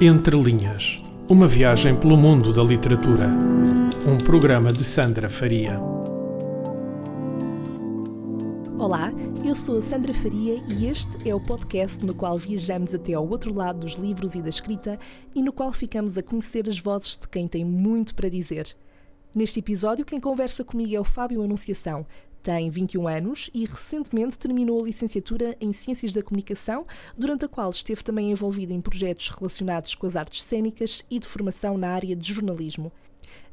Entre Linhas Uma viagem pelo mundo da literatura. Um programa de Sandra Faria. Olá, eu sou a Sandra Faria e este é o podcast no qual viajamos até ao outro lado dos livros e da escrita e no qual ficamos a conhecer as vozes de quem tem muito para dizer. Neste episódio, quem conversa comigo é o Fábio Anunciação, tem 21 anos e recentemente terminou a licenciatura em Ciências da Comunicação, durante a qual esteve também envolvido em projetos relacionados com as artes cênicas e de formação na área de jornalismo.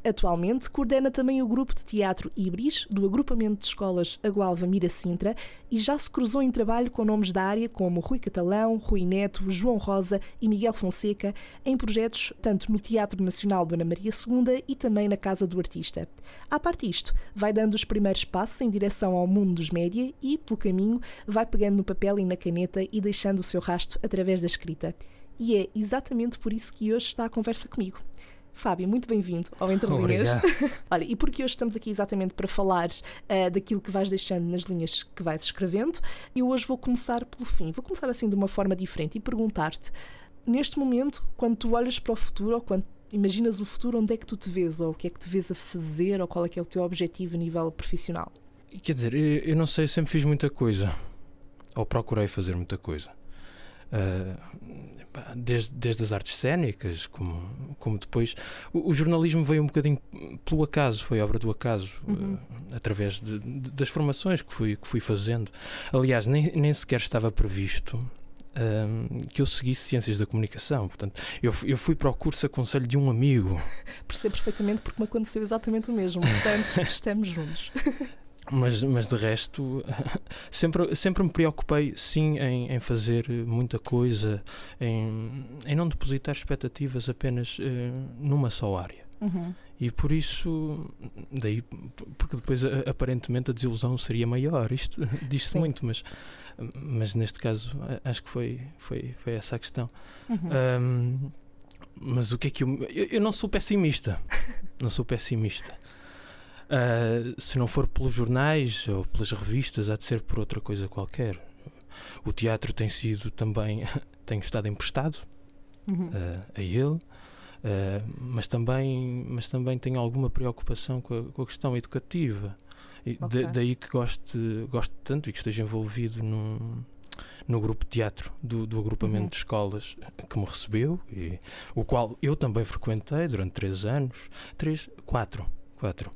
Atualmente coordena também o grupo de teatro Ibris, do agrupamento de escolas Agualva Mira Sintra, e já se cruzou em trabalho com nomes da área como Rui Catalão, Rui Neto, João Rosa e Miguel Fonseca, em projetos tanto no Teatro Nacional Dona Maria II e também na Casa do Artista. À parte isto, vai dando os primeiros passos em direção ao mundo dos média e, pelo caminho, vai pegando no papel e na caneta e deixando o seu rastro através da escrita. E é exatamente por isso que hoje está à conversa comigo. Fábio, muito bem-vindo ao Entre Linhas. Olha, e porque hoje estamos aqui exatamente para falar uh, daquilo que vais deixando nas linhas que vais escrevendo, eu hoje vou começar pelo fim. Vou começar assim de uma forma diferente e perguntar-te, neste momento, quando tu olhas para o futuro ou quando imaginas o futuro, onde é que tu te vês? Ou o que é que te vês a fazer? Ou qual é que é o teu objetivo a nível profissional? Quer dizer, eu não sei, sempre fiz muita coisa. Ou procurei fazer muita coisa. Uh, desde, desde as artes cénicas, como, como depois. O, o, jornalismo veio um bocadinho pelo acaso, foi obra do acaso, uhum. uh, através de, de, das formações que fui, que fui fazendo. Aliás, nem, nem sequer estava previsto. Uh, que eu seguisse Ciências da Comunicação. Portanto, eu, eu fui para o curso a conselho de um amigo. Percebo perfeitamente porque me aconteceu exatamente o mesmo. Portanto, estamos juntos. Mas, mas de resto, sempre, sempre me preocupei, sim, em, em fazer muita coisa, em, em não depositar expectativas apenas uh, numa só área. Uhum. E por isso, daí, porque depois aparentemente a desilusão seria maior. Isto diz-se muito, mas, mas neste caso acho que foi, foi, foi essa a questão. Uhum. Um, mas o que é que eu, eu. Eu não sou pessimista. não sou pessimista. Uh, se não for pelos jornais ou pelas revistas, há de ser por outra coisa qualquer. O teatro tem sido também. tenho estado emprestado uhum. uh, a ele, uh, mas, também, mas também tenho alguma preocupação com a, com a questão educativa. E okay. daí que gosto, gosto tanto e que esteja envolvido no, no grupo de teatro do, do agrupamento uhum. de escolas que me recebeu, e, o qual eu também frequentei durante três anos, três, quatro Quatro.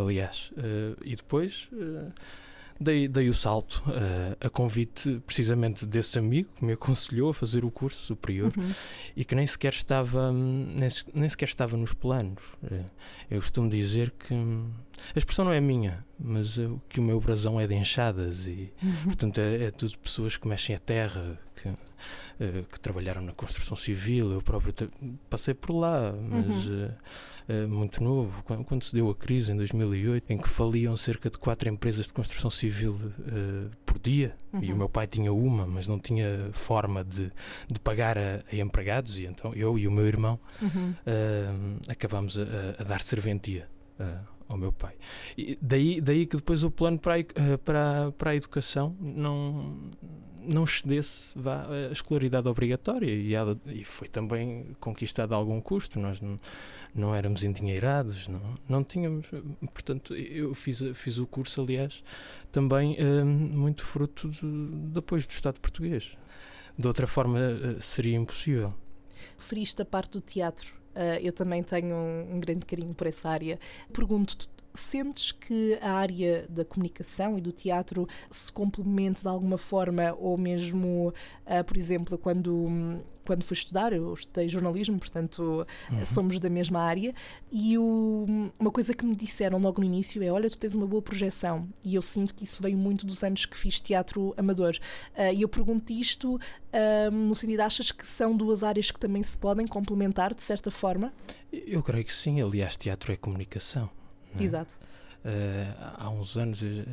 Aliás. Uh, e depois uh, dei, dei o salto uh, a convite precisamente desse amigo que me aconselhou a fazer o curso superior uhum. e que nem sequer estava nem, nem sequer estava nos planos. eu costumo dizer que hum, a expressão não é minha, mas que o meu brasão é de enxadas e uhum. portanto é, é tudo pessoas que mexem a terra, que eh, que trabalharam na construção civil, eu próprio passei por lá, mas uhum. uh, uh, muito novo, quando, quando, se deu a crise em 2008, em que faliam cerca de quatro empresas de construção civil por dia, uhum. e o uhum. meu pai tinha uma, mas não tinha forma de, de pagar a, a empregados, e então eu e o meu irmão uhum. acabámos a, a, dar serventia ao meu pai. E daí, daí que depois o plano para a, para, para a educação não não excedesse vá, a escolaridade obrigatória e, ela, e foi também conquistada a algum custo. Nós não, não éramos endinheirados, não, não tínhamos. Portanto, eu fiz, fiz o curso, aliás, também uh, muito fruto de, depois do Estado português. De outra forma, uh, seria impossível. Feriste a parte do teatro. Uh, eu também tenho um, um, grande carinho por essa área. Pergunto-te, Sentes que a área da comunicação e do teatro se complemente de alguma forma, ou mesmo, uh, por exemplo, quando, quando fui estudar, eu estudei jornalismo, portanto uhum. somos da mesma área, e o, uma coisa que me disseram logo no início é: olha, tu tens uma boa projeção, e eu sinto que isso veio muito dos anos que fiz teatro amador. Uh, e eu pergunto isto no sentido, achas que são duas áreas que também se podem complementar de certa forma? Eu creio que sim, aliás, teatro é comunicação. É? Exato. Uh, há uns anos, eh,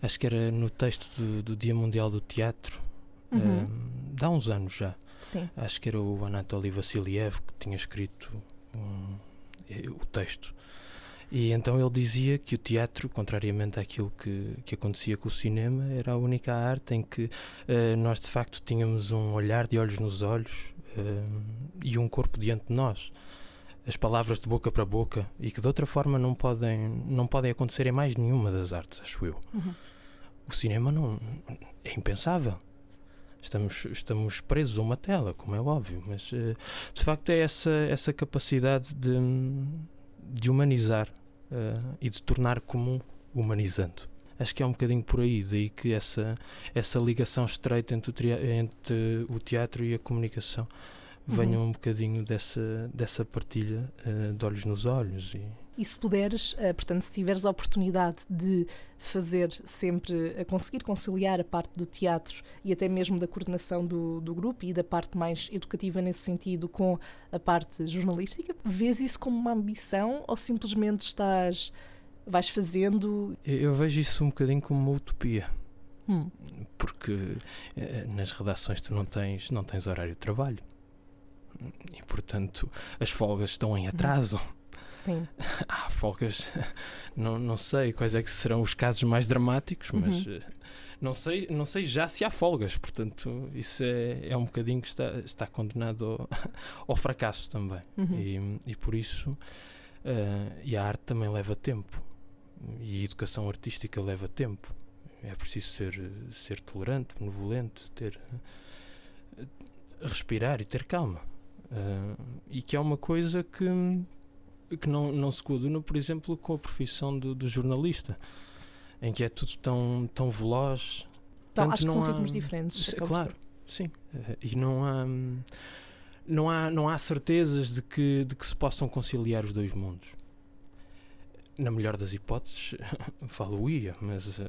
acho que era no texto do, do Dia Mundial do Teatro, uhum. uh, há uns anos já. Sim. Acho que era o Anatoly Vassiliev que tinha escrito um, o texto. E então ele dizia que o teatro, contrariamente àquilo que, que acontecia com o cinema, era a única arte em que uh, nós de facto tínhamos um olhar de olhos nos olhos e um corpo diante de nós. As palavras de boca para boca e que de outra forma não podem, não podem acontecer em mais nenhuma das artes, acho eu. Uhum. O cinema não é impensável. Estamos, estamos presos a uma tela, como é óbvio, mas uh, de facto é essa, essa capacidade de, de humanizar uh, e de tornar comum humanizando. Acho que é um bocadinho por aí, daí que essa, essa ligação estreita entre o, entre o teatro e a comunicação venha uhum. um bocadinho dessa, dessa partilha uh, de olhos nos olhos e e se puderes, uh, portanto, se tiveres a oportunidade de fazer sempre, a conseguir conciliar a parte do teatro e até mesmo da coordenação do, do grupo e da parte mais educativa nesse sentido com a parte jornalística, vês isso como uma ambição ou simplesmente estás, vais fazendo? Eu vejo isso um bocadinho como uma utopia. Hum. Porque eh, nas redações tu não tens, não tens horário de trabalho e portanto as folgas estão em atraso. Sim. Há folgas, não, não sei quais é que serão os casos mais dramáticos, mas uhum. Eh, não, sei, não sei já se há folgas, portanto, isso é, é um bocadinho que está, está condenado ao, ao fracasso também. Uhum. E, e por isso, uh, e a arte também leva tempo, e a educação artística leva tempo. É preciso ser, ser tolerante, benevolente, ter, respirar e ter calma. Uh, e que é uma coisa que que não, não se coaduna, por exemplo, com a profissão do, do jornalista, em que é tudo tão, tão veloz. Então, acho que são há... ritmos diferentes. Claro, sim. E não há, não há, não há certezas de que, de que se possam conciliar os dois mundos. Na melhor das hipóteses, falo-ia, mas uh,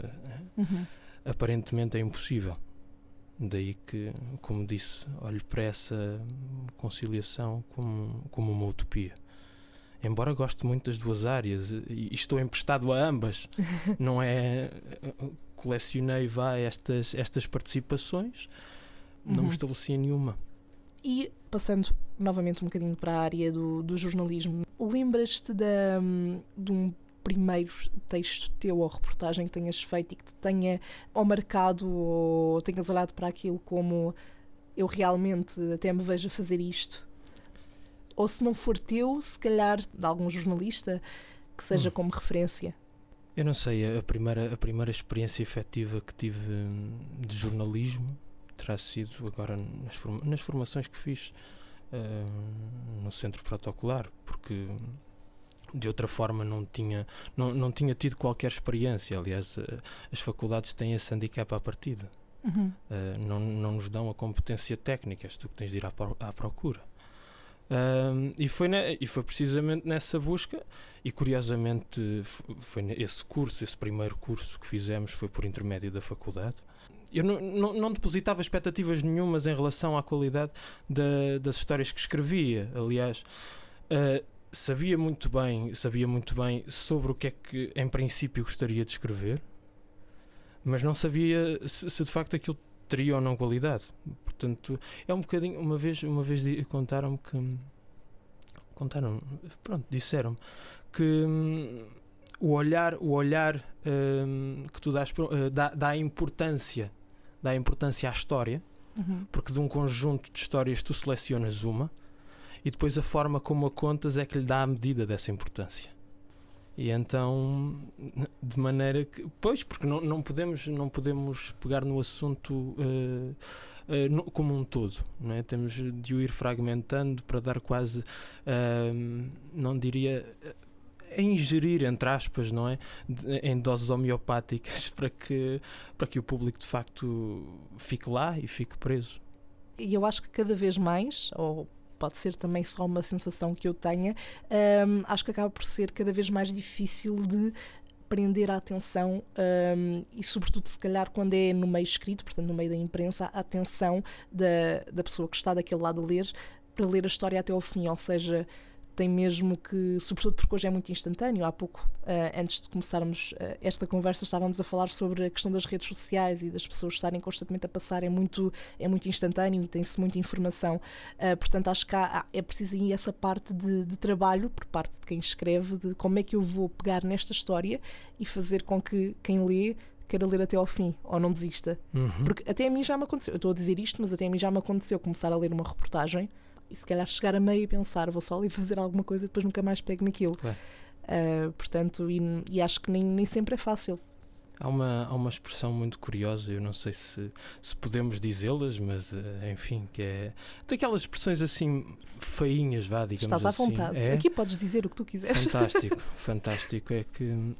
uhum. aparentemente é impossível. Daí que, como disse, olho para essa conciliação como, como uma utopia embora goste muito das duas áreas e estou emprestado a ambas, não é? Colecionei vá estas, estas participações, não uhum. me estabeleci em nenhuma. E passando novamente um bocadinho para a área do, do jornalismo, lembras-te de, de um primeiro texto teu ou reportagem que tenhas feito e que te tenha ou marcado ou tenhas olhado para aquilo como eu realmente até me vejo a fazer isto? ou se não for teu, se calhar de algum jornalista que seja hum. como referência? Eu não sei, a primeira, a primeira experiência efetiva que tive hum, de jornalismo terá sido agora nas, forma, nas formações que fiz uh, no centro protocolar, porque de outra forma não tinha, não, não tinha tido qualquer experiência. Aliás, uh, as faculdades têm esse handicap à partida. Uhum. Uh, não, não nos dão a competência técnica, tu que tens de ir à, à procura. E, foi e foi precisamente nessa busca, e curiosamente foi esse curso, esse primeiro curso que fizemos, foi por intermédio da faculdade. Eu não, não, não depositava expectativas nenhumas em relação à qualidade da, das histórias que escrevia. Aliás, uh, sabia muito bem, sabia muito bem sobre o que é que em princípio gostaria de escrever, mas não sabia se, se de facto aquilo teria ou não qualidade. Portanto, é um bocadinho. Uma vez, uma vez contaram-me que. Contaram, pronto, disseram que hum, o olhar, o olhar hum, que tu dás uh, dá, dá importância, dá importância à história, uhum. porque de um conjunto de histórias tu selecionas uma e depois a forma como a contas é que lhe dá a medida dessa importância. E então, de maneira que. Pois, porque não, não, podemos, não podemos pegar no assunto uh, uh, como um todo, não é? Temos de o ir fragmentando para dar quase. Uh, não diria. A ingerir, entre aspas, não é? De, em doses homeopáticas para que, para que o público de facto fique lá e fique preso. E eu acho que cada vez mais, ou pode ser também só uma sensação que eu tenha, um, acho que acaba por ser cada vez mais difícil de prender a atenção um, e, sobretudo, se calhar, quando é no meio escrito, portanto, no meio da imprensa, a atenção da, da pessoa que está daquele lado a ler para ler a história até ao fim, ou seja, tem mesmo que, sobretudo porque hoje é muito instantâneo. Há pouco, uh, antes de começarmos uh, esta conversa, estávamos a falar sobre a questão das redes sociais e das pessoas estarem constantemente a passar. É muito, é muito instantâneo e tem-se muita informação. Uh, portanto, acho que há, é preciso aí essa parte de, de, trabalho por parte de quem escreve, de como é que eu vou pegar nesta história e fazer com que quem lê queira ler até ao fim ou não desista. Uhum. Porque até a mim já me aconteceu, eu estou a dizer isto, mas até a mim já me aconteceu começar a ler uma reportagem e se calhar chegar a meio e pensar, vou só ali fazer alguma coisa e depois nunca mais pego naquilo. Claro. Uh, portanto, e, e acho que nem, nem sempre é fácil. Há uma, há uma expressão muito curiosa, eu não sei se, se podemos dizê-las, mas eh, enfim, que é daquelas expressões assim feinhas, vá, digamos Estás à assim. vontade. É? Aqui podes dizer o que tu quiseres. Fantástico, fantástico. É que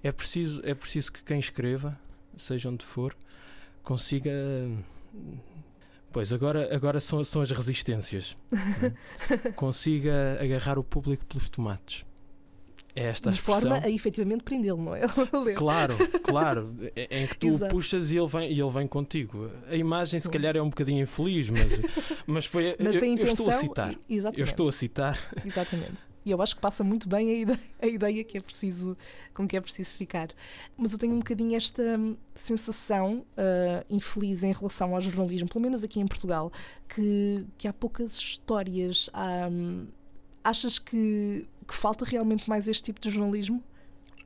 é preciso, é preciso que quem escreva, seja onde for, consiga. Pois, agora, agora são, são as resistências. né? consiga agarrar o público pelos tomates. É esta de expressão. forma a efetivamente prendê-lo, não é? Claro, claro. Em que tu o puxas e ele, vem, e ele vem contigo. A imagem, se calhar, é um bocadinho infeliz, mas, mas foi. Mas eu, a eu intenção. estou a citar. Exatamente. Eu estou a citar. Exatamente. E eu acho que passa muito bem a ideia, a ideia que é preciso, com que é preciso ficar. Mas eu tenho um bocadinho esta hum, sensação ah, infeliz em relação ao jornalismo, pelo menos aqui em Portugal, que, que há poucas histórias. Há, hum, achas que, que falta realmente mais este tipo de jornalismo?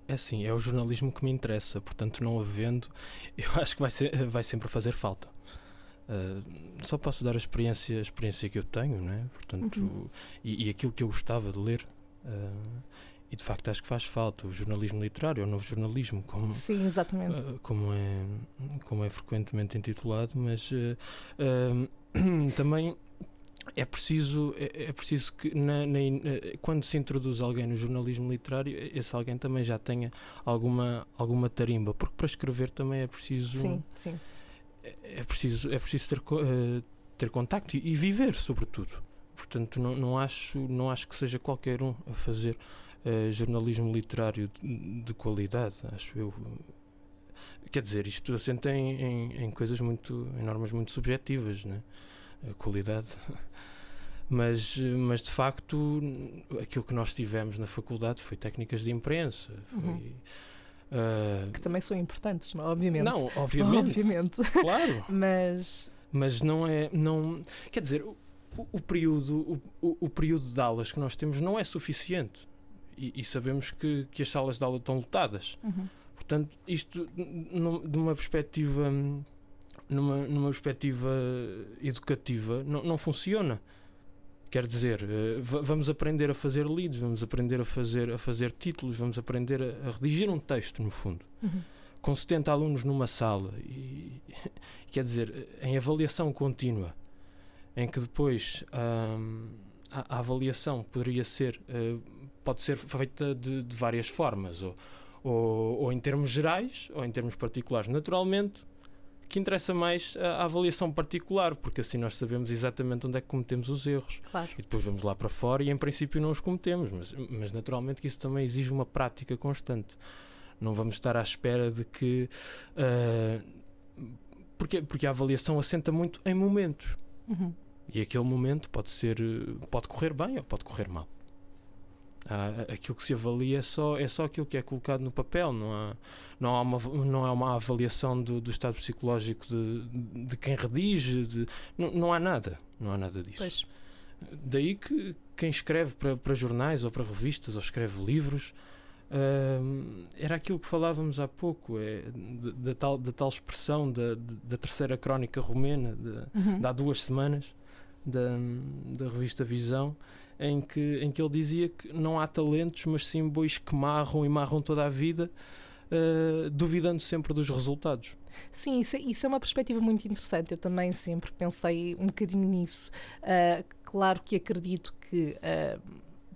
É assim, é o jornalismo que me interessa, portanto, não havendo, eu acho que vai, ser, vai sempre fazer falta. Uh, só posso dar a experiência, a experiência que eu tenho, não é? Portanto, Uhum. e, e aquilo que eu gostava de ler. uh, e de facto acho que faz falta. O jornalismo literário, o novo jornalismo, como, Sim, exatamente. Uh, como, é, como é frequentemente intitulado, mas também é preciso, é, é preciso que na, na eh, quando se introduz alguém no jornalismo literário, esse alguém também já tenha alguma, alguma tarimba, porque para escrever também é preciso Sim, sim. É, preciso, é preciso ter, eh, ter contacto e, e viver, sobretudo. Portanto, não, não, acho, não acho que seja qualquer um a fazer eh, jornalismo literário de, de qualidade, acho eu. Quer dizer, isto assenta em, em, em coisas muito, em normas muito subjetivas, né? a qualidade. Mas, mas de facto, aquilo que nós tivemos na faculdade foi técnicas de imprensa. Foi, Uhum. Eh, Que também são importantes, não? é? obviamente. não, obviamente, Obviamente. claro. Mas. mas não é não quer dizer o, o- período o, o- período de aulas que nós temos não é suficiente e, e sabemos que, que as salas de aula estão lotadas uhum. portanto isto de uma perspectiva hum, numa, numa perspectiva educativa não, não funciona quer dizer eh, va- vamos aprender a fazer leads vamos aprender a fazer a fazer títulos vamos aprender a, a redigir um texto no fundo Uhum. com 70 alunos numa sala e quer dizer em avaliação contínua em que depois hum, a, a avaliação poderia ser eh, pode ser feita de, de várias formas ou, ou, ou em termos gerais ou em termos particulares naturalmente que interessa mais a, a avaliação particular porque assim nós sabemos exatamente onde é que cometemos os erros Claro. e depois vamos lá para fora e em princípio não os cometemos, mas, mas naturalmente que isso também exige uma prática constante. Não vamos estar à espera de que. ah, porque, porque a avaliação assenta muito em momentos. Uhum. E aquele momento pode ser. pode correr bem ou pode correr mal. Ah, aquilo que se avalia é só, é só aquilo que é colocado no papel, não há, não há, uma, não há uma avaliação do, do estado psicológico de, de quem redige, de, não, não há nada, não há nada disso. Pois. Daí que quem escreve para, para jornais ou para revistas ou escreve livros hum, era aquilo que falávamos há pouco, é da, da tal, da tal expressão da, da terceira crónica romena de, Uhum. de há duas semanas da, da revista Visão, em que, em que ele dizia que não há talentos, mas sim bois que marram e marram toda a vida, uh, duvidando sempre dos resultados. Sim, isso é, isso é uma perspectiva muito interessante. Eu também sempre pensei um bocadinho nisso. Ah, claro que acredito que ah,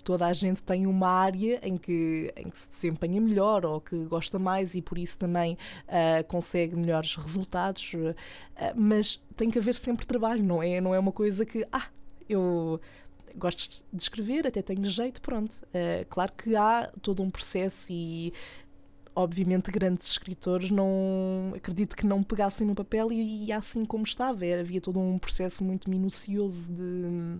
toda a gente tem uma área em que, em que se desempenha melhor ou que gosta mais e por isso também ah, consegue melhores resultados, Ah, mas tem que haver sempre trabalho, não é? Não é uma coisa que, ah, eu gosto de escrever, até tenho jeito, pronto. Ah, claro que há todo um processo e obviamente grandes escritores não acredito que não pegassem no papel e, e assim como estava era, havia todo um processo muito minucioso de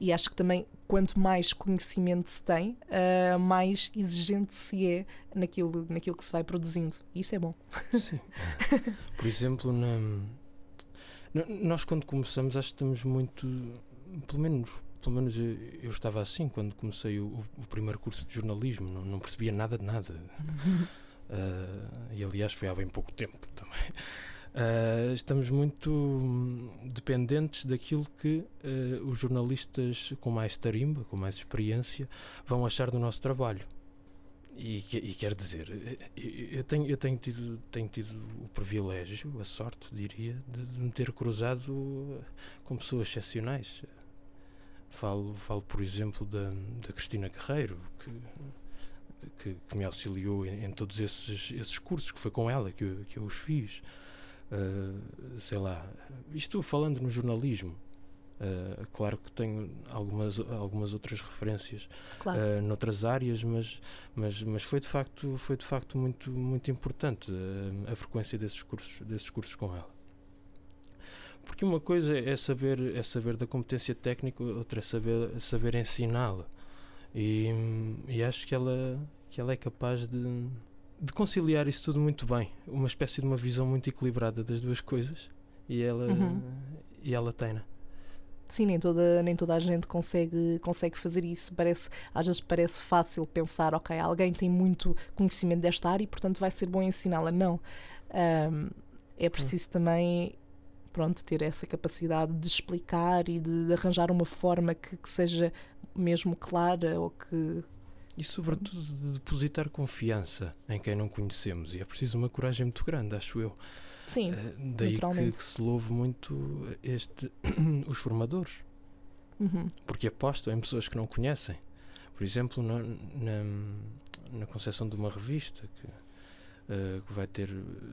e acho que também quanto mais conhecimento se tem uh, mais exigente se é naquilo, naquilo que se vai produzindo e isso é bom Sim. Por exemplo, na- nós quando começamos acho que estamos muito, pelo menos, pelo menos eu, eu estava assim quando comecei o, o primeiro curso de jornalismo, não, não percebia nada de nada. Uh, e aliás foi há bem pouco tempo também. Uh, estamos muito hum, dependentes daquilo que uh, os jornalistas com mais tarimba, com mais experiência, vão achar do nosso trabalho. E, e quer dizer, eu tenho, eu tenho, tido, tenho tido o privilégio, a sorte, diria, de, de me ter cruzado com pessoas excepcionais. Falo, falo por exemplo, da, da Cristina Guerreiro, que, que, que me auxiliou em, em, todos esses, esses cursos, que foi com ela que eu, que eu os fiz. Uh, sei lá, isto falando no jornalismo. Uh, claro que tenho algumas, algumas outras referências claro. uh, noutras áreas, mas, mas, mas foi de facto, foi de facto muito, muito importante a frequência desses cursos, desses cursos com ela. Porque uma coisa é saber, é saber da competência técnica, outra é saber, saber ensiná-la. E, e acho que ela, que ela é capaz de, de conciliar isso tudo muito bem. Uma espécie de uma visão muito equilibrada das duas coisas. E ela, uhum. e ela tem, né? Sim, nem toda, nem toda a gente consegue, consegue fazer isso. Parece, às vezes parece fácil pensar, ok, alguém tem muito conhecimento desta área e portanto vai ser bom ensiná-la. Não. Um, é preciso também pronto, ter essa capacidade de explicar e de, de arranjar uma forma que, que, seja mesmo clara ou que. E sobretudo de depositar confiança em quem não conhecemos. E é preciso uma coragem muito grande, acho eu. Sim. Uh, daí que, que, se louve muito este, os formadores. Uhum. Porque apostam em pessoas que não conhecem. Por exemplo, na, na, na concepção de uma revista que uh, que vai ter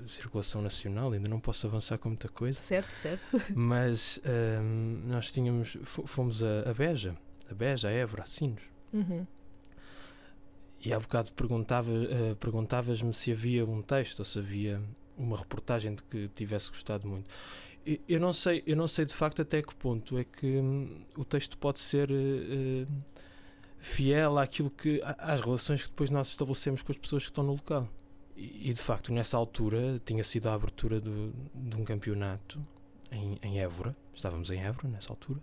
circulação nacional, ainda não posso avançar com muita coisa. Certo, certo. Mas uh, nós tínhamos, fomos a, a, Beja, a Beja, a Évora, a Sinos. Uhum. E há bocado perguntava, uh, perguntavas-me se havia um texto ou se havia uma reportagem de que tivesse gostado muito. Eu não sei, eu não sei de facto até que ponto é que hum, o texto pode ser uh, fiel àquilo que às relações que depois nós estabelecemos com as pessoas que estão no local. E, de facto, nessa altura, tinha sido a abertura do, de um campeonato em, em Évora. Estávamos em Évora nessa altura.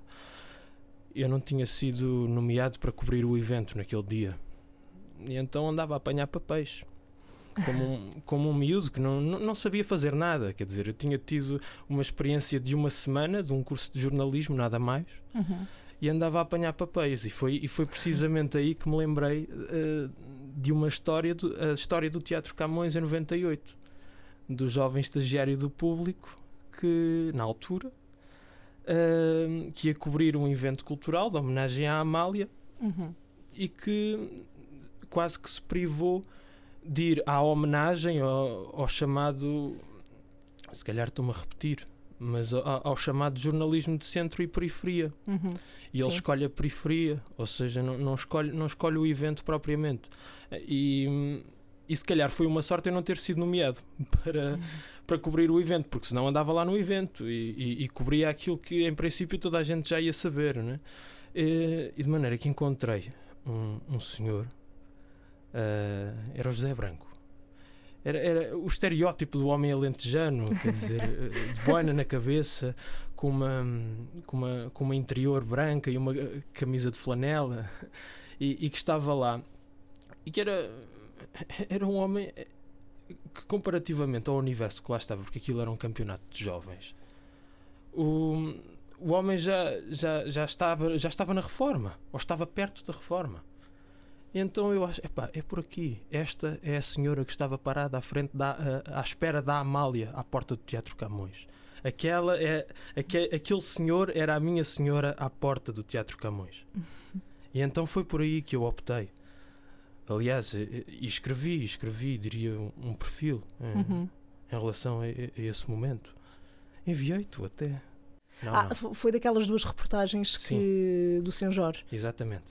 Eu não tinha sido nomeado para cobrir o evento naquele dia. E então andava a apanhar papéis. Como um, como um miúdo que não, não, não sabia fazer nada. Quer dizer, eu tinha tido uma experiência de uma semana de um curso de jornalismo, nada mais. Uhum e andava a apanhar papéis. E foi, e foi precisamente aí que me lembrei uh, de uma história, do, a história do Teatro Camões em 98, do jovem estagiário do público que, na altura, uh, que ia cobrir um evento cultural de homenagem à Amália uhum. e que quase que se privou de ir à homenagem ao, ao chamado. Se calhar estou-me a repetir, mas ao, ao, chamado jornalismo de centro e periferia. Uhum. E ele Sim. escolhe a periferia, ou seja, não, não, escolhe, não escolhe o evento propriamente. E, e se calhar foi uma sorte eu não ter sido nomeado para, uhum. para cobrir o evento, porque senão andava lá no evento e, e, e, cobria aquilo que em princípio toda a gente já ia saber. Né? E, e de maneira que encontrei um, um senhor, uh, era o José Branco era, era o estereótipo do homem alentejano, quer dizer, de boina na cabeça, com uma, com, uma, com uma interior branca e uma camisa de flanela, e, e que estava lá. E que era, era um homem que, comparativamente ao universo que lá estava, porque aquilo era um campeonato de jovens, o, o homem já, já, já, estava, já estava na reforma, ou estava perto da reforma. Então eu acho, epá, é por aqui. Esta é a senhora que estava parada à frente da, à, à espera da Amália à porta do Teatro Camões. Aquela é, aquele, aquele senhor era a minha senhora à porta do Teatro Camões. E então foi por aí que eu optei. Aliás, e escrevi, escrevi, diria, um, perfil em, uhum. em relação a, a, esse momento. Enviei-te até. Não, ah, não. Foi daquelas duas reportagens que, do. Jorge. Exatamente.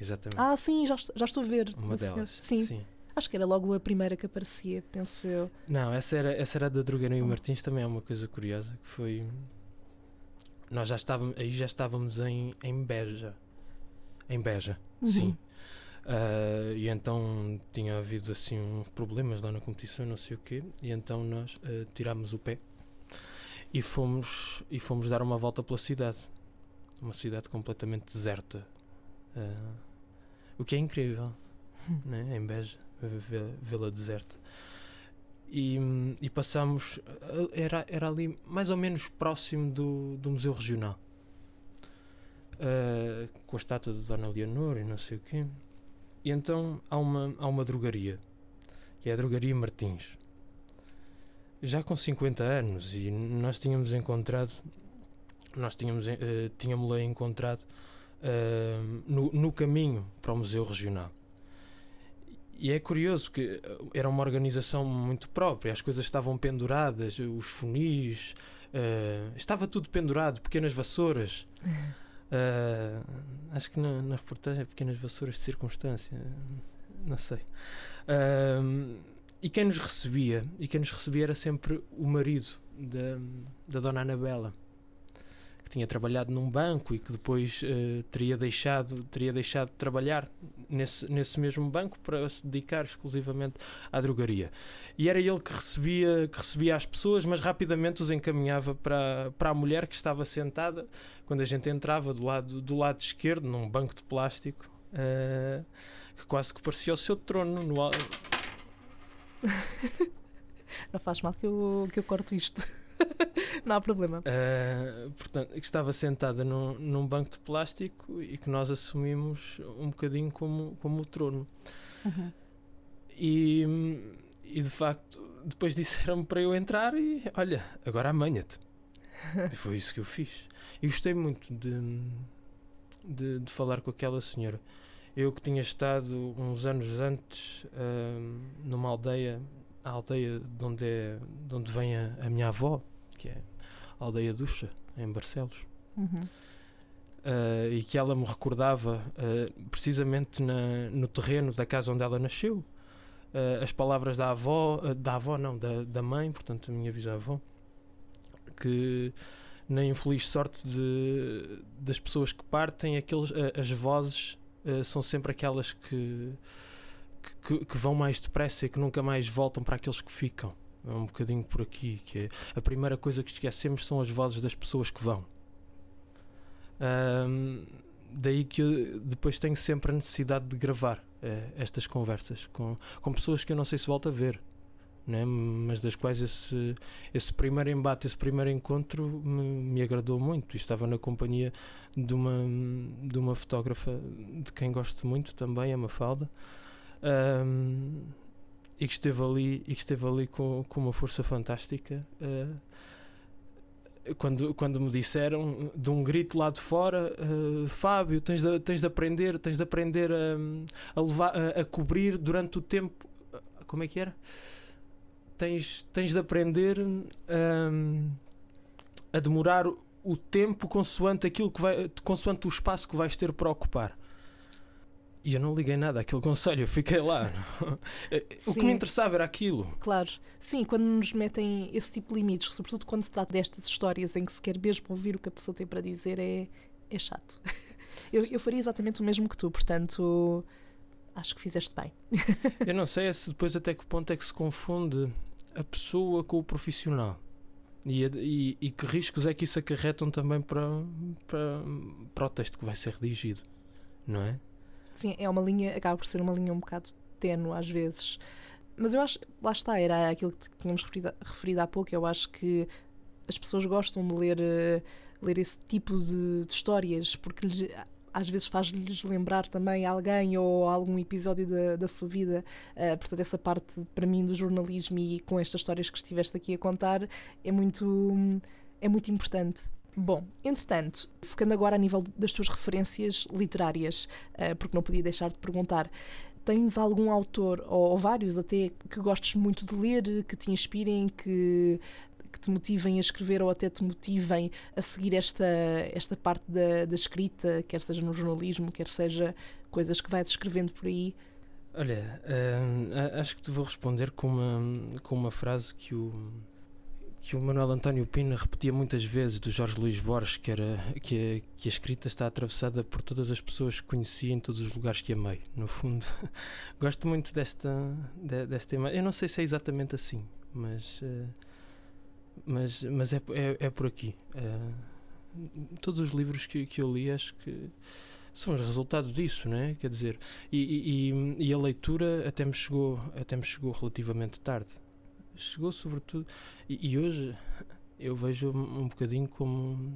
Exatamente. Ah, sim, já, já estou a ver. Uma delas. Sim. sim. Acho que era logo a primeira que aparecia, penso eu. Não, essa era, essa era da Drogaria e Martins, também é uma coisa curiosa, que foi... Nós já estávamos, aí já estávamos em, em Beja. Em Beja, uhum. sim. Uh, e então tinha havido assim uns problemas lá na competição, não sei o quê, e então nós uh, tirámos o pé e fomos, e fomos dar uma volta pela cidade. Uma cidade completamente deserta. Uh, o que é incrível, né? em Beja, vê-la deserta. e, e passámos. Era, era ali mais ou menos próximo do, do Museu Regional. Uh, com a estátua de Dona Leonor e não sei o quê. E então há uma, há uma drogaria, que é a Drogaria Martins. Já com 50 anos, e nós tínhamos encontrado, nós tínhamos, uh, tínhamos-la encontrado uh, no, no caminho para o Museu Regional. E é curioso que era uma organização muito própria, as coisas estavam penduradas, os funis, uh, estava tudo pendurado, pequenas vassouras. Uh, acho que na, na, reportagem é pequenas vassouras de circunstância, não sei. Uh, e quem nos recebia, e quem nos recebia era sempre o marido da, da dona Anabela tinha trabalhado num banco e que depois uh, teria, deixado, teria deixado de trabalhar nesse, nesse mesmo banco para se dedicar exclusivamente à drogaria. E era ele que recebia, que recebia as pessoas, mas rapidamente os encaminhava para, para a mulher que estava sentada quando a gente entrava do lado, do lado esquerdo, num banco de plástico, uh, que quase que parecia o seu trono no Não faz mal que eu, que eu corto isto. Não há problema. Uh, portanto, que estava sentada num, num, banco de plástico e que nós assumimos um bocadinho como, como o trono. Uhum. E, e de facto, depois disseram-me para eu entrar e olha, agora amanha-te. e foi isso que eu fiz. E gostei muito de, de, de, falar com aquela senhora. Eu que tinha estado uns anos antes uh, numa aldeia a aldeia de onde, é, de onde vem a, a minha avó, que é a aldeia Ducha, em Barcelos. Uhum. Uh, e que ela me recordava uh, precisamente na, no terreno da casa onde ela nasceu. Uh, as palavras da avó, da avó não, da, da mãe, portanto, a minha bisavó, que na infeliz sorte de, das pessoas que partem, aqueles, as vozes são sempre aquelas que que, que, vão mais depressa e que nunca mais voltam para aqueles que ficam. É um bocadinho por aqui, que é, a primeira coisa que esquecemos são as vozes das pessoas que vão. Um, daí que eu depois tenho sempre a necessidade de gravar é, estas conversas com, com pessoas que eu não sei se volto a ver, né? mas das quais esse, esse primeiro embate, esse primeiro encontro me, me agradou muito. E estava na companhia de uma, de uma fotógrafa de quem gosto muito também, a Mafalda. Um, e que esteve ali e que esteve ali com, com uma força fantástica uh, quando, quando me disseram de um grito lá de fora uh, Fábio, tens de, tens de aprender tens de aprender a, a, levar, a, a cobrir durante o tempo como é que era? Tens, tens de aprender um, a demorar o tempo consoante aquilo que vai consoante o espaço que vais ter para ocupar e eu não liguei nada àquele conselho, eu fiquei lá. o Sim. que me interessava era aquilo. Claro. Sim, quando nos metem esse tipo de limites, sobretudo quando se trata destas histórias em que se quer mesmo ouvir o que a pessoa tem para dizer, é, é chato. Eu, eu faria exatamente o mesmo que tu, portanto, acho que fizeste bem. eu não sei se depois até que ponto é que se confunde a pessoa com o profissional. E, e, e que riscos é que isso acarretam também para, para, para o texto que vai ser redigido, não é? Sim, é uma linha, acaba por ser uma linha um bocado tenue às vezes. Mas eu acho, lá está, era aquilo que tínhamos referido, referido há pouco. Eu acho que as pessoas gostam de ler, uh, ler esse tipo de, de histórias porque lhes, às vezes faz-lhes lembrar também alguém ou algum episódio da, da sua vida. Uh, portanto, essa parte para mim do jornalismo e com estas histórias que estiveste aqui a contar é muito, é muito importante. Bom, entretanto, focando agora a nível das tuas referências literárias, uh, porque não podia deixar de perguntar, tens algum autor, ou, vários até, que gostes muito de ler, que te inspirem, que, que te motivem a escrever ou até te motivem a seguir esta, esta parte da, da escrita, quer seja no jornalismo, quer seja coisas que vais escrevendo por aí? Olha, uh, acho que te vou responder com uma, com uma frase que o que o Manuel António Pina repetia muitas vezes do Jorge Luís Borges, que, era, que, a, que a escrita está atravessada por todas as pessoas que conheci em todos os lugares que amei. No fundo, gosto muito desta, de, desta imagem. Eu não sei se é exatamente assim, mas, uh, mas, mas é, é, é por aqui. Uh, todos os livros que, que eu li, acho que são os resultados disso, não é? Quer dizer, e, e, e a leitura até me chegou, até me chegou relativamente tarde. Chegou sobretudo. E, e hoje eu vejo um bocadinho como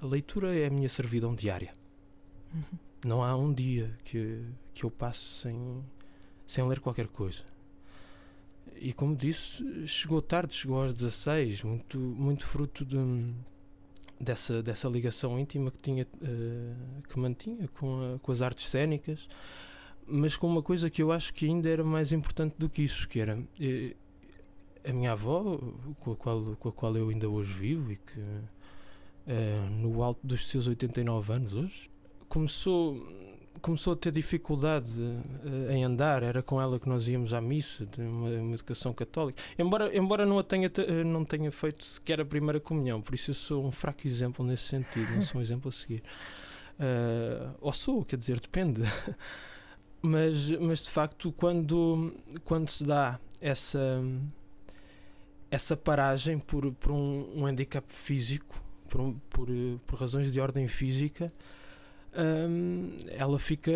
a leitura é a minha servidão diária. Uhum. Não há um dia que, que eu passe sem, sem ler qualquer coisa. E como disse, chegou tarde, chegou aos 16, muito, muito fruto de, dessa, dessa ligação íntima que, tinha, uh, que mantinha com, a, com as artes cénicas, mas com uma coisa que eu acho que ainda era mais importante do que isso, que era uh, a minha avó, com a, qual, com a qual eu ainda hoje vivo e que uh, no alto dos seus 89 anos hoje, começou começou a ter dificuldade uh, em andar, era com ela que nós íamos à missa, de uma, uma educação católica. Embora, embora não, a tenha, uh, não tenha feito sequer a primeira comunhão, por isso eu sou um fraco exemplo nesse sentido, não sou um exemplo a seguir. Uh, ou sou, quer dizer, depende. mas, mas de facto, quando, quando se dá essa, essa paragem por, por um, um handicap físico, por, um, por, por razões de ordem física, um, ela fica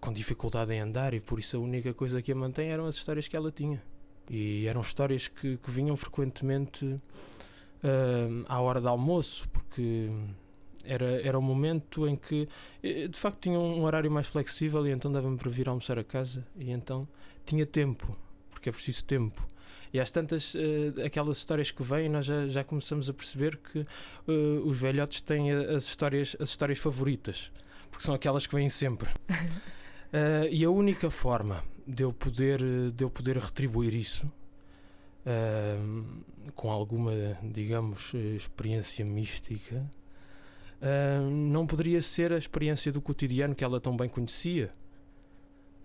com dificuldade em andar e por isso a única coisa que a mantém eram as histórias que ela tinha. E eram histórias que, que vinham frequentemente um, à hora do almoço, porque era, era um momento em que eh, de facto tinha um horário mais flexível e então dava-me para vir almoçar a casa e então tinha tempo, porque é preciso tempo. E às tantas, uh, aquelas histórias que vêm, nós já, já começamos a perceber que uh, os velhotes têm as histórias, as histórias favoritas, porque são aquelas que vêm sempre. Uh, e a única forma de eu poder, de eu poder retribuir isso com alguma, digamos, experiência mística, não poderia ser a experiência do cotidiano que ela tão bem conhecia.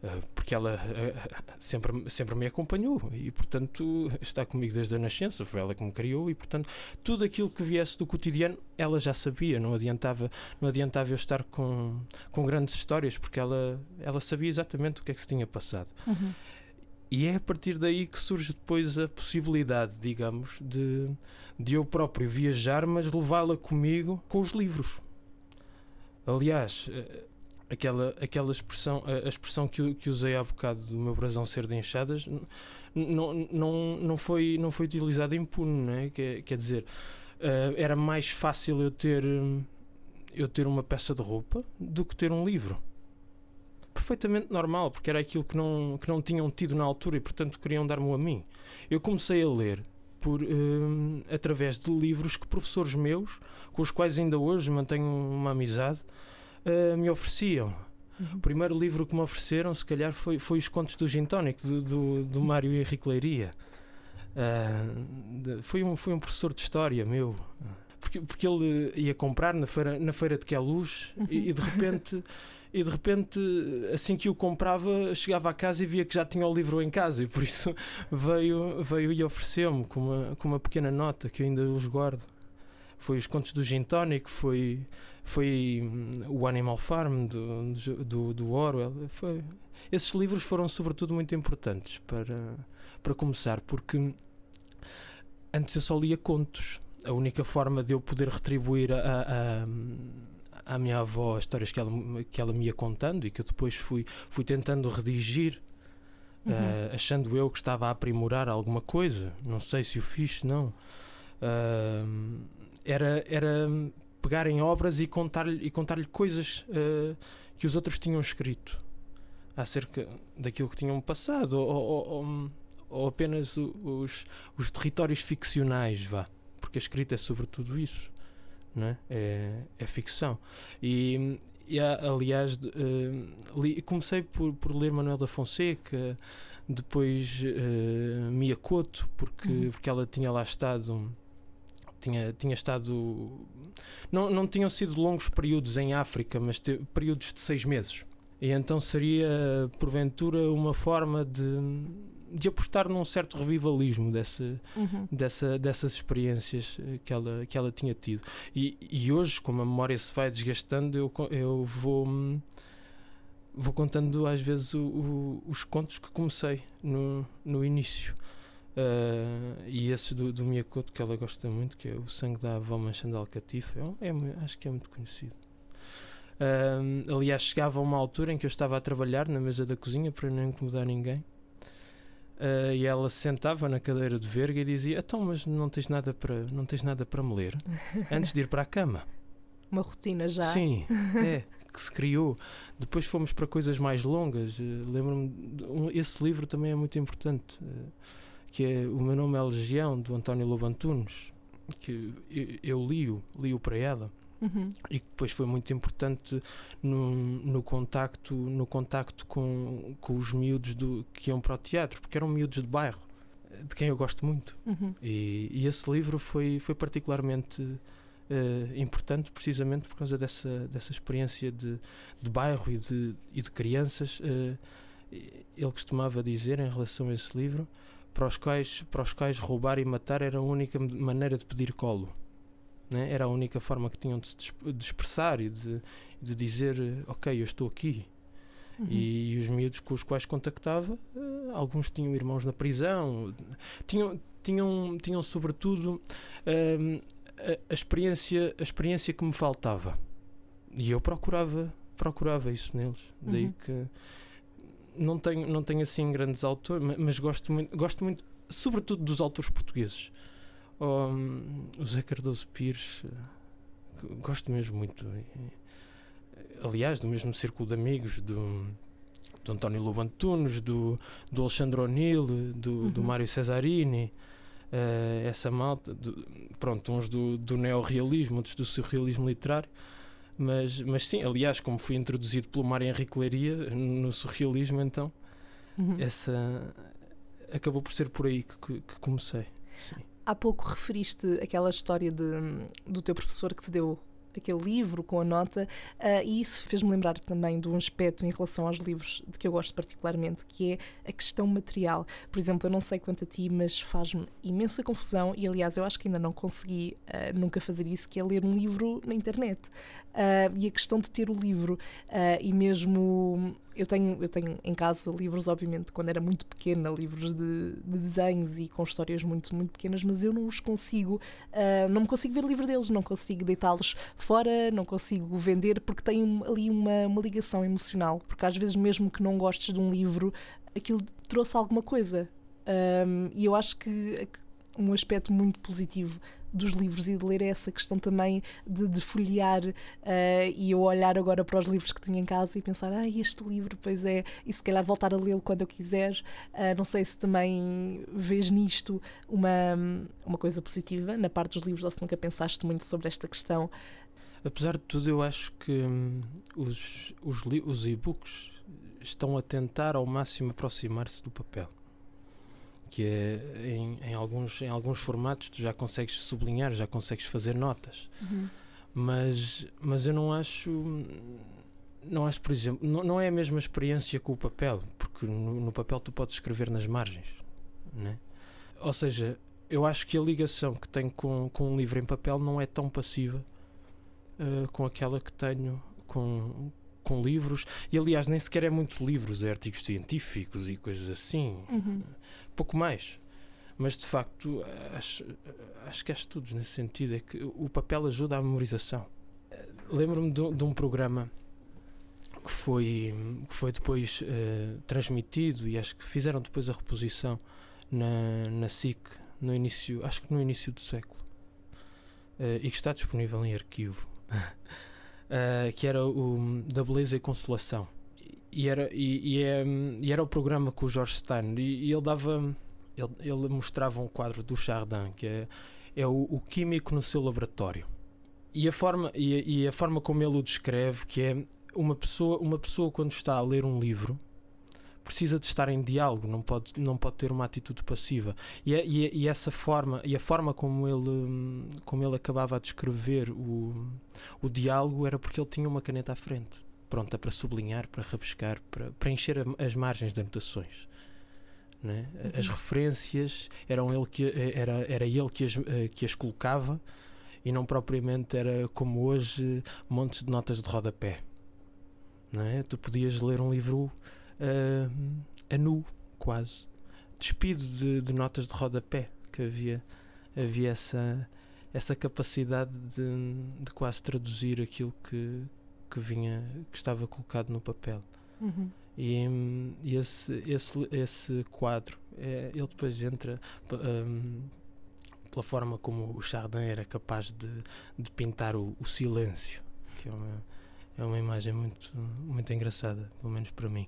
Eh, porque ela eh, sempre, sempre me acompanhou e, portanto, está comigo desde a nascença. Foi ela que me criou e, portanto, tudo aquilo que viesse do cotidiano ela já sabia. Não adiantava, não adiantava eu estar com, com grandes histórias, porque ela, ela sabia exatamente o que é que se tinha passado. Uhum. E é a partir daí que surge depois a possibilidade, digamos, de, de eu próprio viajar, mas levá-la comigo com os livros. Aliás, aquela, aquela expressão, a, expressão que, que usei há bocado do meu brasão ser de enxadas, não, não, não, foi, não foi utilizada impune, não é? Quer, quer dizer, uh, era mais fácil eu ter, eu ter uma peça de roupa do que ter um livro. Perfeitamente normal, porque era aquilo que não, que não tinham tido na altura e, portanto, queriam dar-me a mim. Eu comecei a ler por, uh, através de livros que professores meus, com os quais ainda hoje mantenho uma amizade, uh, me ofereciam. Uhum. O primeiro livro que me ofereceram, se calhar, foi, foi Os Contos do Gin Tonic, do, do, do Mário Henrique Leiria. Uh, de, foi, um, foi um professor de história meu. Porque, porque ele ia comprar na feira, na feira de Queluz uhum. e, e de repente. e de repente, assim que o comprava, chegava a casa e via que já tinha o livro em casa, e por isso veio, veio e ofereceu-me com uma, com uma pequena nota que eu ainda os guardo foi os contos do Gin Tonic, foi, foi hum, o Animal Farm do, do, do Orwell. Foi, esses livros foram sobretudo muito importantes para, para começar, porque antes eu só lia contos. A única forma de eu poder retribuir a, a, a minha avó as histórias que ela, que ela me ia contando e que eu depois fui, fui tentando redigir uhum. uh, achando eu que estava a aprimorar alguma coisa. Não sei se o fiz, não. Uh, era, era pegar em obras e contar-lhe contar coisas uh, que os outros tinham escrito acerca daquilo que tinham passado ou, ou, ou, ou apenas os, os territórios ficcionais, vá, porque a escrita é sobretudo isso, não é? É, é ficção. E, e aliás, uh, li, comecei por, por ler Manuel da Fonseca, depois uh, Mia Couto, porque, uhum. porque ela tinha lá estado tinha, tinha estado. Não, não tinham sido longos períodos em África, mas te, períodos de seis meses. E então seria, porventura, uma forma de, de apostar num certo revivalismo dessa, uhum. dessa, dessas experiências que ela, que ela tinha tido. E, e hoje, como a memória se vai desgastando, eu, eu vou, vou contando às vezes o, o, os contos que comecei no, no início. Uh, e esse do, do Miyakoto que ela gosta muito, que é o sangue da avó manchando alcatifa, é, é, acho que é muito conhecido. Uh, aliás, chegava a uma altura em que eu estava a trabalhar na mesa da cozinha para não incomodar ninguém. Uh, e ela se sentava na cadeira de verga e dizia: Então, mas não tens nada para, não tens nada para me ler antes de ir para a cama. Uma rotina já. Sim, é, que se criou. Depois fomos para coisas mais longas. Lembro-me, um, esse livro também é muito importante, que é O Meu Nome é Legião, do António Lobantunes, que eu, eu li-o, li-o para ela. Uhum. E que depois foi muito importante no, no contacto, no contacto com, com os miúdos do, que iam para o teatro, porque eram miúdos de bairro, de quem eu gosto muito. Uhum. E, e esse livro foi, foi particularmente uh, importante precisamente por causa dessa, dessa experiência de, de bairro e de, e de crianças. Uh, ele costumava dizer em relação a esse livro para os quais, para os quais roubar e matar era a única maneira de pedir colo. Né? Era a única forma que tinham de se de expressar e de, de dizer: Ok, eu estou aqui. Uhum. E, e, os miúdos com os quais contactava, uh, alguns tinham irmãos na prisão, tinham, tinham, tinham sobretudo uh, a, experiência, a experiência que me faltava. E eu procurava, procurava isso neles. Uhum. Daí que não tenho, não tenho assim grandes autores, mas, gosto muito, gosto muito, sobretudo dos autores portugueses um, o Zé Cardoso Pires, eh, gosto mesmo muito. Aliás, do mesmo círculo de amigos do, do António Lobantunes, do, do Alexandre O'Neill, do, uhum. do Mário Cesarini. Uh, essa malta, do, pronto, uns do, do neorrealismo, outros do surrealismo literário, mas, mas sim, aliás, como fui introduzido pelo Mário Henrique Leiria no surrealismo, então uhum. essa acabou por ser por aí que, que comecei. Sim. Há pouco referiste aquela história de, do teu professor que te deu aquele livro com a nota, uh, e isso fez-me lembrar também de um aspecto em relação aos livros de que eu gosto particularmente, que é a questão material. Por exemplo, eu não sei quanto a ti, mas faz-me imensa confusão, e aliás, eu acho que ainda não consegui uh, nunca fazer isso, que é ler um livro na internet. Uh, e a questão de ter o livro, e mesmo eu tenho, eu tenho em casa livros, obviamente, quando era muito pequena, livros de, de desenhos e com histórias muito, muito pequenas, mas eu não os consigo, uh, não me consigo ver livre deles, não consigo deitá-los fora, não consigo vender, porque tem ali uma, uma ligação emocional. Porque às vezes, mesmo que não gostes de um livro, aquilo trouxe alguma coisa. Um, e eu acho que um aspecto muito positivo dos livros e de ler é essa questão também de, de folhear uh, e eu olhar agora para os livros que tenho em casa e pensar, ah, este livro, pois é, e se calhar voltar a lê-lo quando eu quiser. Uh, não sei se também vês nisto uma, uma coisa positiva na parte dos livros ou se nunca pensaste muito sobre esta questão. Apesar de tudo, eu acho que hum, os, os, os e-books estão a tentar ao máximo aproximar-se do papel que é em, em, alguns, em alguns formatos tu já consegues sublinhar, já consegues fazer notas. Uhum. Mas, mas eu não acho. Não acho, por exemplo, não, não é a mesma experiência com o papel, porque no, no papel tu podes escrever nas margens. Né? Ou seja, eu acho que a ligação que tenho com, com um livro em papel não é tão passiva uh, com aquela que tenho com, com livros, e aliás, nem sequer é muito livros, é artigos científicos e coisas assim, uhum. pouco mais. Mas de facto, acho, acho que há estudos nesse sentido, é que o papel ajuda à memorização. Lembro-me de, de, um programa que foi, que foi depois uh, transmitido e acho que fizeram depois a reposição na, na SIC, no início, acho que no início do século, uh, e que está disponível em arquivo. uh, que era o da Beleza e Consolação. E era, e, e, é, e era o programa com o George Stein. E, e ele dava. Ele, ele, mostrava um quadro do Chardin, que é, é o, o químico no seu laboratório. E a, forma, e, e a forma como ele o descreve, que é uma pessoa, uma pessoa quando está a ler um livro precisa de estar em diálogo, não pode, não pode ter uma atitude passiva. E, é, e, é, e, essa forma, e a forma como ele, como ele acabava a descrever o, o diálogo era porque ele tinha uma caneta à frente, pronta para sublinhar, para rabiscar, para preencher as margens de anotações. Né? As uhum. referências eram ele que, era, era ele que as, eh, que as colocava e não propriamente era como hoje montes de notas de rodapé. Não é? Tu podias ler um livro uh, a nu, quase. Despido de, de, notas de rodapé, que havia, havia essa, essa capacidade de, de quase traduzir aquilo que, que vinha, que estava colocado no papel. Uhum. E, e, esse, esse, esse quadro, é, ele depois entra um, pela forma como o Chardin era capaz de, de pintar o, o silêncio, que é uma, é uma imagem muito, muito engraçada, pelo menos para mim.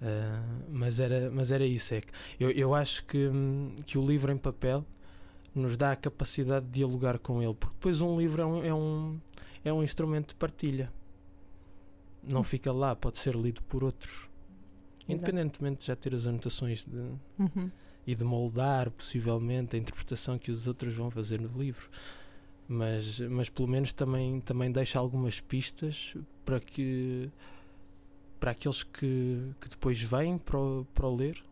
Uh, mas, era, mas era isso. É que eu, eu acho que, que o livro em papel nos dá a capacidade de dialogar com ele, porque depois um livro é um, é um, é um instrumento de partilha. Não hum. fica lá, pode ser lido por outros. Independentemente de já ter as anotações de, uhum. e de moldar, possivelmente, a interpretação que os outros vão fazer no livro. Mas, mas pelo menos também, também deixa algumas pistas para que para aqueles que, que depois vêm para o, para o ler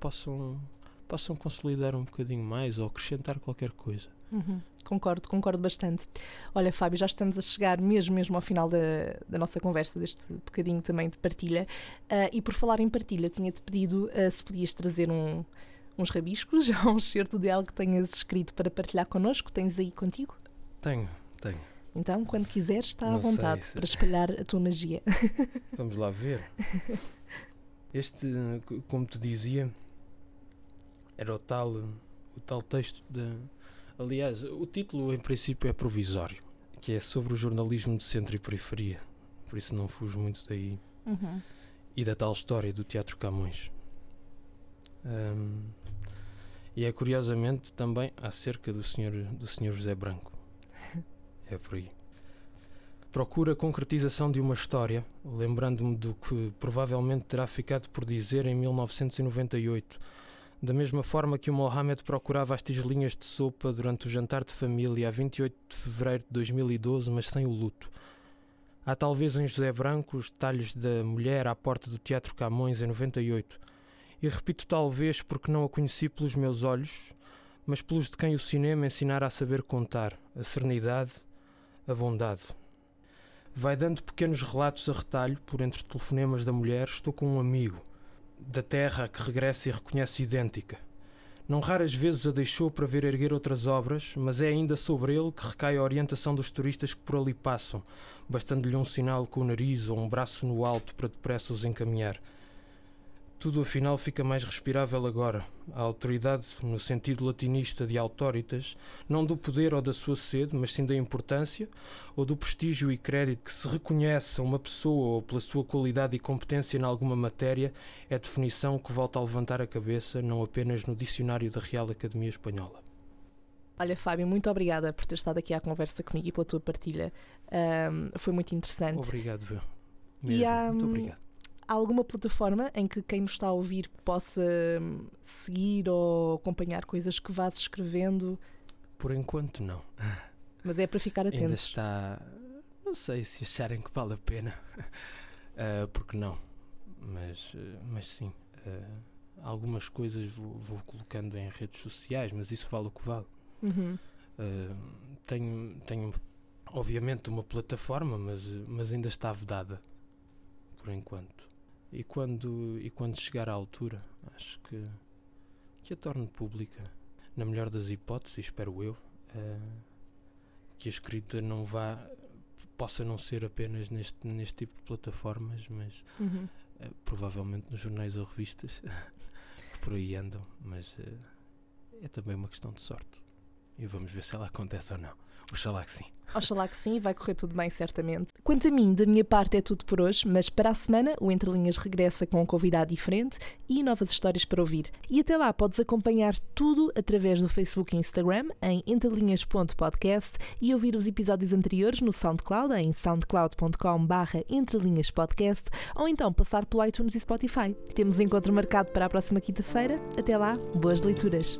possam, possam consolidar um bocadinho mais ou acrescentar qualquer coisa. Uhum. Concordo, concordo bastante. Olha, Fábio, já estamos a chegar mesmo, mesmo ao final da, da nossa conversa, deste bocadinho também de partilha. Uh, e por falar em partilha, tinha-te pedido uh, se podias trazer um, uns rabiscos ou um certo de algo que tenhas escrito para partilhar connosco. Tens aí contigo? Tenho, tenho. Então, quando quiseres, está à vontade se... para espalhar a tua magia. Vamos lá ver. Este, como te dizia, era o tal, o tal texto de. Aliás, o título em princípio é provisório, que é sobre o jornalismo de centro e periferia. Por isso não fujo muito daí. Uhum. E da tal história do Teatro Camões. Um, e é curiosamente também acerca do senhor, do senhor José Branco. É por aí. Procura a concretização de uma história, lembrando-me do que provavelmente terá ficado por dizer em 1998, da mesma forma que o Mohamed procurava as tigelinhas de sopa durante o jantar de família a 28 de fevereiro de 2012, mas sem o luto. Há talvez em José Branco os detalhes da mulher à porta do Teatro Camões em 98. E repito talvez porque não a conheci pelos meus olhos, mas pelos de quem o cinema ensinara a saber contar, a serenidade, a bondade. Vai dando pequenos relatos a retalho, por entre telefonemas da mulher, estou com um amigo, da terra que regressa e reconhece idêntica. Não raras vezes a deixou para ver erguer outras obras, mas é ainda sobre ele que recai a orientação dos turistas que por ali passam, bastando-lhe um sinal com o nariz ou um braço no alto para depressa os encaminhar. Tudo afinal fica mais respirável agora. A autoridade, no sentido latinista de autoritas, não do poder ou da sua sede, mas sim da importância ou do prestígio e crédito que se reconhece a uma pessoa ou pela sua qualidade e competência em alguma matéria, é definição que volta a levantar a cabeça não apenas no dicionário da Real Academia Espanhola. Olha, Fábio, muito obrigada por ter estado aqui à conversa comigo e pela tua partilha. Um, foi muito interessante. Obrigado, Viu. E, um, muito obrigado há alguma plataforma em que quem nos está a ouvir possa hum, seguir ou acompanhar coisas que vás escrevendo? Por enquanto, não. Mas é para ficar atentos. Ainda está. Não sei se acharem que vale a pena, uh, porque não. Mas, uh, mas sim. Uh, algumas coisas vou, vou, colocando em redes sociais, mas isso vale o que vale. Uhum. tenho, tenho, obviamente, uma plataforma, mas, mas ainda está vedada por enquanto. E quando, e quando chegar à altura, acho que, que a torne pública. Na melhor das hipóteses, espero eu, uh, que a escrita não vá possa não ser apenas neste, neste tipo de plataformas, mas uhum. uh, provavelmente nos jornais ou revistas que por aí andam. Mas uh, é também uma questão de sorte. E vamos ver se ela acontece ou não. Oxalá que sim. Oxalá que sim, vai correr tudo bem, certamente. Quanto a mim, da minha parte é tudo por hoje, mas para a semana o Entre Linhas regressa com um convidado diferente e novas histórias para ouvir. E até lá podes acompanhar tudo através do Facebook e Instagram em entrelinhas.podcast e ouvir os episódios anteriores no SoundCloud em soundcloud.com/barra entrelinhaspodcast ou então passar pelo iTunes e Spotify. Temos encontro marcado para a próxima quinta-feira. Até lá, boas leituras.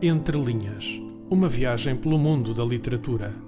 Entre Linhas Uma viagem pelo mundo da literatura.